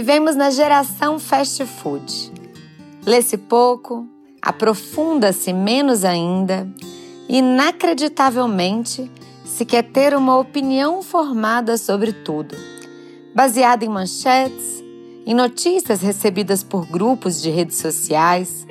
Vivemos na geração fast food. Lê-se pouco, aprofunda-se menos ainda, e inacreditavelmente se quer ter uma opinião formada sobre tudo, baseada em manchetes, em notícias recebidas por grupos de redes sociais,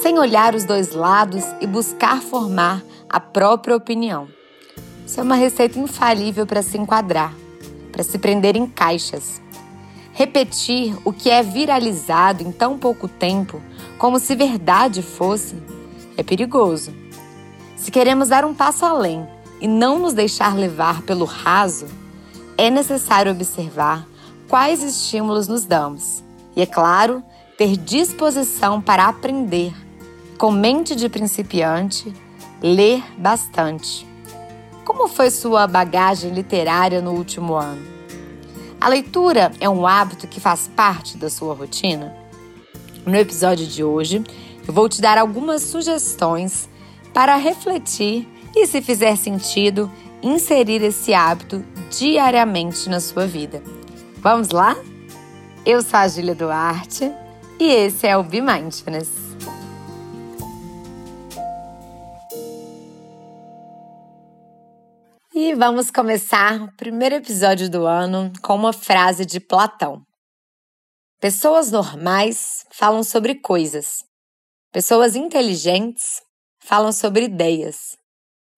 sem olhar os dois lados e buscar formar a própria opinião. Isso é uma receita infalível para se enquadrar, para se prender em caixas. Repetir o que é viralizado em tão pouco tempo, como se verdade fosse, é perigoso. Se queremos dar um passo além e não nos deixar levar pelo raso, é necessário observar quais estímulos nos damos. E, é claro, ter disposição para aprender. Com mente de principiante, ler bastante. Como foi sua bagagem literária no último ano? A leitura é um hábito que faz parte da sua rotina? No episódio de hoje, eu vou te dar algumas sugestões para refletir e, se fizer sentido, inserir esse hábito diariamente na sua vida. Vamos lá? Eu sou a Júlia Duarte e esse é o Be Mindfulness. Vamos começar o primeiro episódio do ano com uma frase de Platão. Pessoas normais falam sobre coisas. Pessoas inteligentes falam sobre ideias.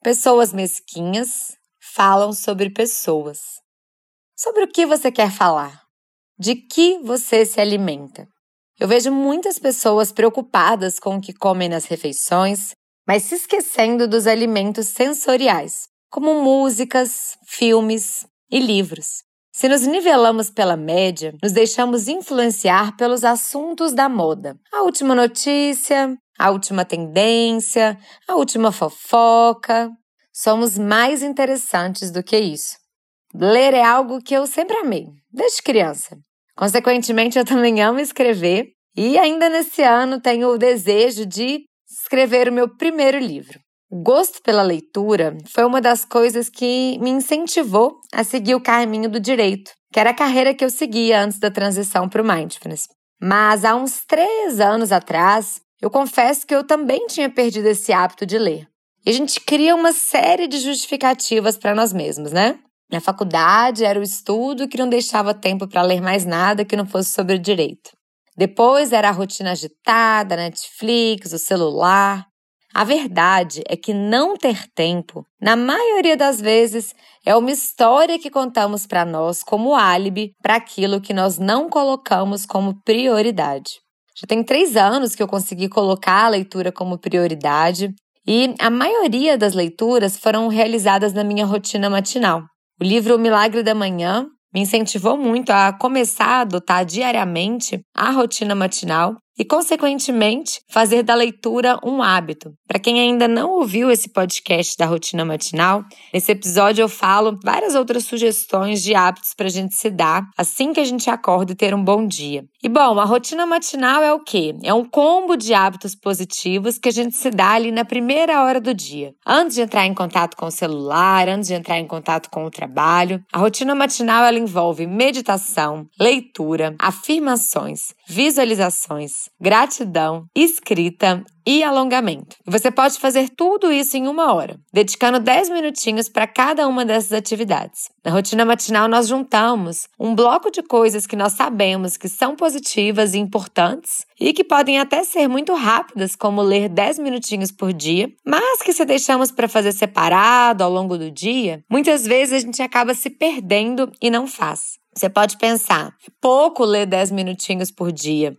Pessoas mesquinhas falam sobre pessoas. Sobre o que você quer falar? De que você se alimenta? Eu vejo muitas pessoas preocupadas com o que comem nas refeições, mas se esquecendo dos alimentos sensoriais, como músicas, filmes e livros. Se nos nivelamos pela média, nos deixamos influenciar pelos assuntos da moda. A última notícia, a última tendência, a última fofoca. Somos mais interessantes do que isso. Ler é algo que eu sempre amei, desde criança. Consequentemente, eu também amo escrever e ainda nesse ano tenho o desejo de escrever o meu primeiro livro. O gosto pela leitura foi uma das coisas que me incentivou a seguir o caminho do direito, que era a carreira que eu seguia antes da transição para o mindfulness. Mas há uns três anos atrás, eu confesso que eu também tinha perdido esse hábito de ler. E a gente cria uma série de justificativas para nós mesmos, né? Na faculdade era o estudo que não deixava tempo para ler mais nada que não fosse sobre direito. Depois era a rotina agitada, Netflix, o celular. A verdade é que não ter tempo, na maioria das vezes, é uma história que contamos para nós como álibi para aquilo que nós não colocamos como prioridade. Já tem três anos que eu consegui colocar a leitura como prioridade e a maioria das leituras foram realizadas na minha rotina matinal. O livro O Milagre da Manhã me incentivou muito a começar a adotar diariamente a rotina matinal e, consequentemente, fazer da leitura um hábito. Para quem ainda não ouviu esse podcast da rotina matinal, nesse episódio eu falo várias outras sugestões de hábitos para a gente se dar assim que a gente acorda e ter um bom dia. E bom, a rotina matinal é o quê? É um combo de hábitos positivos que a gente se dá ali na primeira hora do dia. Antes de entrar em contato com o celular, antes de entrar em contato com o trabalho, a rotina matinal ela envolve meditação, leitura, afirmações, visualizações, gratidão, escrita e alongamento. Você pode fazer tudo isso em uma hora, dedicando 10 minutinhos para cada uma dessas atividades. Na rotina matinal, nós juntamos um bloco de coisas que nós sabemos que são positivas e importantes e que podem até ser muito rápidas, como ler 10 minutinhos por dia, mas que se deixamos para fazer separado ao longo do dia, muitas vezes a gente acaba se perdendo e não faz. Você pode pensar, pouco ler 10 minutinhos por dia.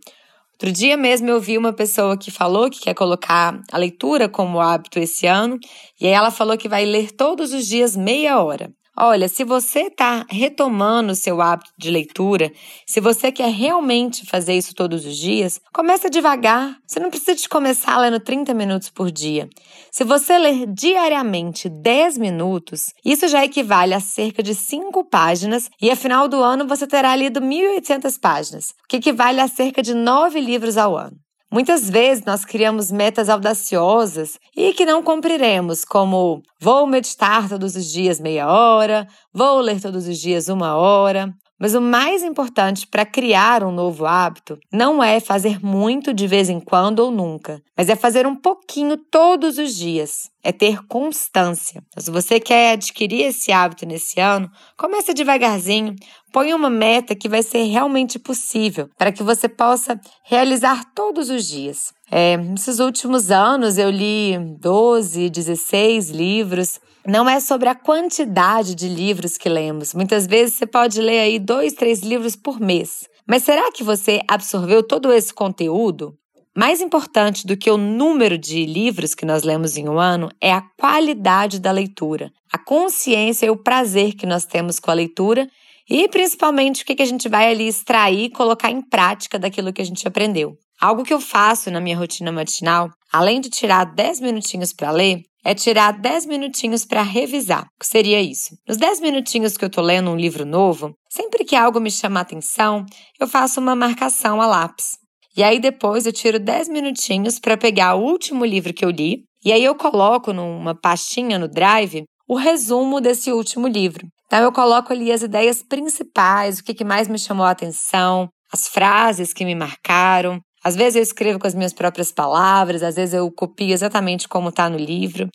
Outro dia mesmo eu vi uma pessoa que falou que quer colocar a leitura como hábito esse ano, e aí ela falou que vai ler todos os dias meia hora. Olha, se você está retomando o seu hábito de leitura, se você quer realmente fazer isso todos os dias, começa devagar. Você não precisa de começar lendo 30 minutos por dia. Se você ler diariamente 10 minutos, isso já equivale a cerca de 5 páginas e a final do ano você terá lido 1.800 páginas, o que equivale a cerca de 9 livros ao ano. Muitas vezes nós criamos metas audaciosas e que não cumpriremos, como vou meditar todos os dias meia hora, vou ler todos os dias uma hora, Mas o mais importante para criar um novo hábito não é fazer muito de vez em quando ou nunca, mas é fazer um pouquinho todos os dias. É ter constância. Então, se você quer adquirir esse hábito nesse ano, comece devagarzinho, põe uma meta que vai ser realmente possível para que você possa realizar todos os dias. É, nesses últimos anos eu li 12, 16 livros não é sobre a quantidade de livros que lemos. Muitas vezes você pode ler aí dois, três livros por mês. Mas será que você absorveu todo esse conteúdo? Mais importante do que o número de livros que nós lemos em um ano é a qualidade da leitura, a consciência e o prazer que nós temos com a leitura e principalmente o que a gente vai ali extrair e colocar em prática daquilo que a gente aprendeu. Algo que eu faço na minha rotina matinal, além de tirar 10 minutinhos para ler, é tirar 10 minutinhos para revisar. O que seria isso? Nos 10 minutinhos que eu estou lendo um livro novo, sempre que algo me chama atenção, eu faço uma marcação a lápis. E aí depois eu tiro 10 minutinhos para pegar o último livro que eu li, e aí eu coloco numa pastinha no Drive o resumo desse último livro. Então eu coloco ali as ideias principais, o que mais me chamou a atenção, as frases que me marcaram, às vezes eu escrevo com as minhas próprias palavras, às vezes eu copio exatamente como está no livro.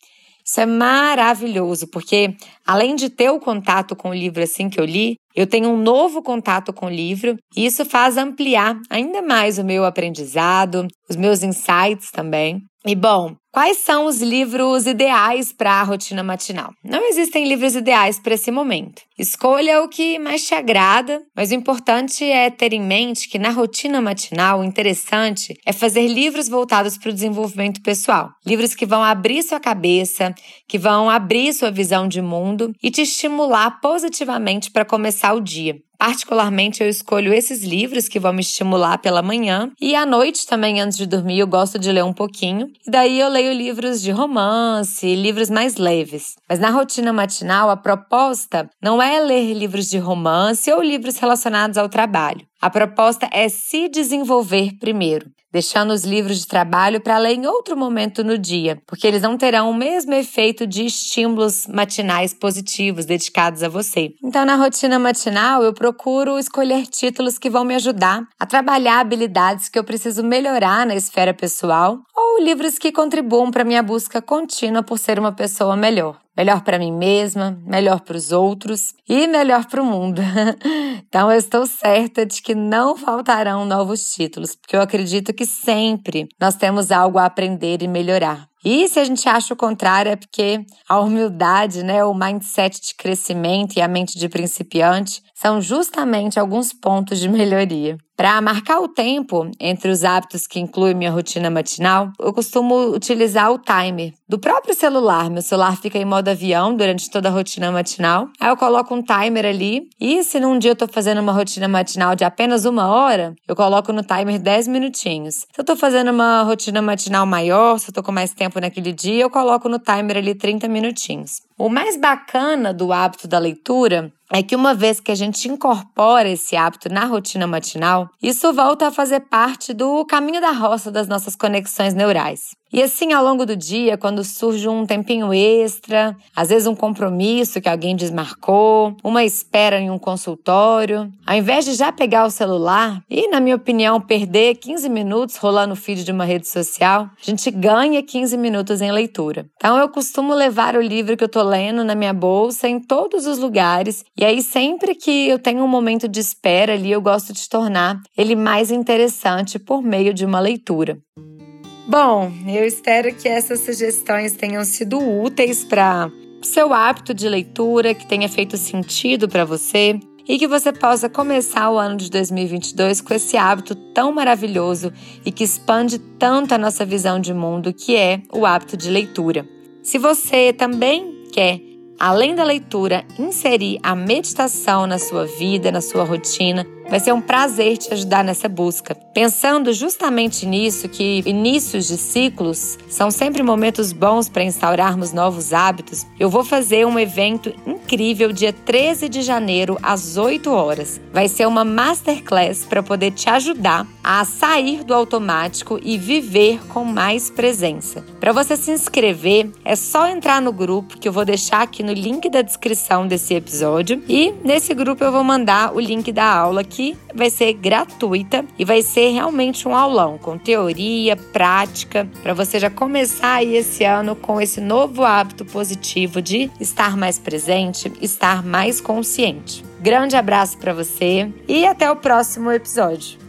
Isso é maravilhoso, porque além de ter o contato com o livro assim que eu li, eu tenho um novo contato com o livro e isso faz ampliar ainda mais o meu aprendizado, os meus insights também. E bom, quais são os livros ideais para a rotina matinal? Não existem livros ideais para esse momento. Escolha o que mais te agrada, mas o importante é ter em mente que na rotina matinal, o interessante é fazer livros voltados para o desenvolvimento pessoal. Livros que vão abrir sua cabeça, que vão abrir sua visão de mundo e te estimular positivamente para começar o dia. Particularmente, eu escolho esses livros que vão me estimular pela manhã e à noite também, antes de dormir, eu gosto de ler um pouquinho. E daí eu leio livros de romance, livros mais leves. Mas na rotina matinal, a proposta não é ler livros de romance ou livros relacionados ao trabalho. A proposta é se desenvolver primeiro, deixando os livros de trabalho para ler em outro momento no dia, porque eles não terão o mesmo efeito de estímulos matinais positivos dedicados a você. Então, na rotina matinal, eu procuro escolher títulos que vão me ajudar a trabalhar habilidades que eu preciso melhorar na esfera pessoal ou livros que contribuam para minha busca contínua por ser uma pessoa melhor melhor para mim mesma, melhor para os outros e melhor para o mundo. então eu estou certa de que não faltarão novos títulos, porque eu acredito que sempre nós temos algo a aprender e melhorar. E se a gente acha o contrário, é porque a humildade, né, o mindset de crescimento e a mente de principiante são justamente alguns pontos de melhoria. Para marcar o tempo entre os hábitos que incluem minha rotina matinal, eu costumo utilizar o timer do próprio celular. Meu celular fica em modo avião durante toda a rotina matinal. Aí eu coloco um timer ali. E se num dia eu tô fazendo uma rotina matinal de apenas uma hora, eu coloco no timer 10 minutinhos. Se eu tô fazendo uma rotina matinal maior, se eu tô com mais tempo naquele dia, eu coloco no timer ali 30 minutinhos. O mais bacana do hábito da leitura é que uma vez que a gente incorpora esse hábito na rotina matinal, isso volta a fazer parte do caminho da roça das nossas conexões neurais. E assim, ao longo do dia, quando surge um tempinho extra, às vezes um compromisso que alguém desmarcou, uma espera em um consultório, ao invés de já pegar o celular e, na minha opinião, perder 15 minutos rolando o feed de uma rede social, a gente ganha 15 minutos em leitura. Então, eu costumo levar o livro que eu tô lendo na minha bolsa em todos os lugares, e aí sempre que eu tenho um momento de espera ali, eu gosto de tornar ele mais interessante por meio de uma leitura. Bom, eu espero que essas sugestões tenham sido úteis para seu hábito de leitura, que tenha feito sentido para você e que você possa começar o ano de 2022 com esse hábito tão maravilhoso e que expande tanto a nossa visão de mundo, que é o hábito de leitura. Se você também quer além da leitura, inserir a meditação na sua vida, na sua rotina, Vai ser um prazer te ajudar nessa busca. Pensando justamente nisso, que inícios de ciclos são sempre momentos bons para instaurarmos novos hábitos, eu vou fazer um evento incrível dia 13 de janeiro às 8 horas. Vai ser uma masterclass para poder te ajudar a sair do automático e viver com mais presença. Para você se inscrever, é só entrar no grupo que eu vou deixar aqui no link da descrição desse episódio e nesse grupo eu vou mandar o link da aula vai ser gratuita e vai ser realmente um aulão com teoria, prática, para você já começar aí esse ano com esse novo hábito positivo de estar mais presente, estar mais consciente. Grande abraço para você e até o próximo episódio.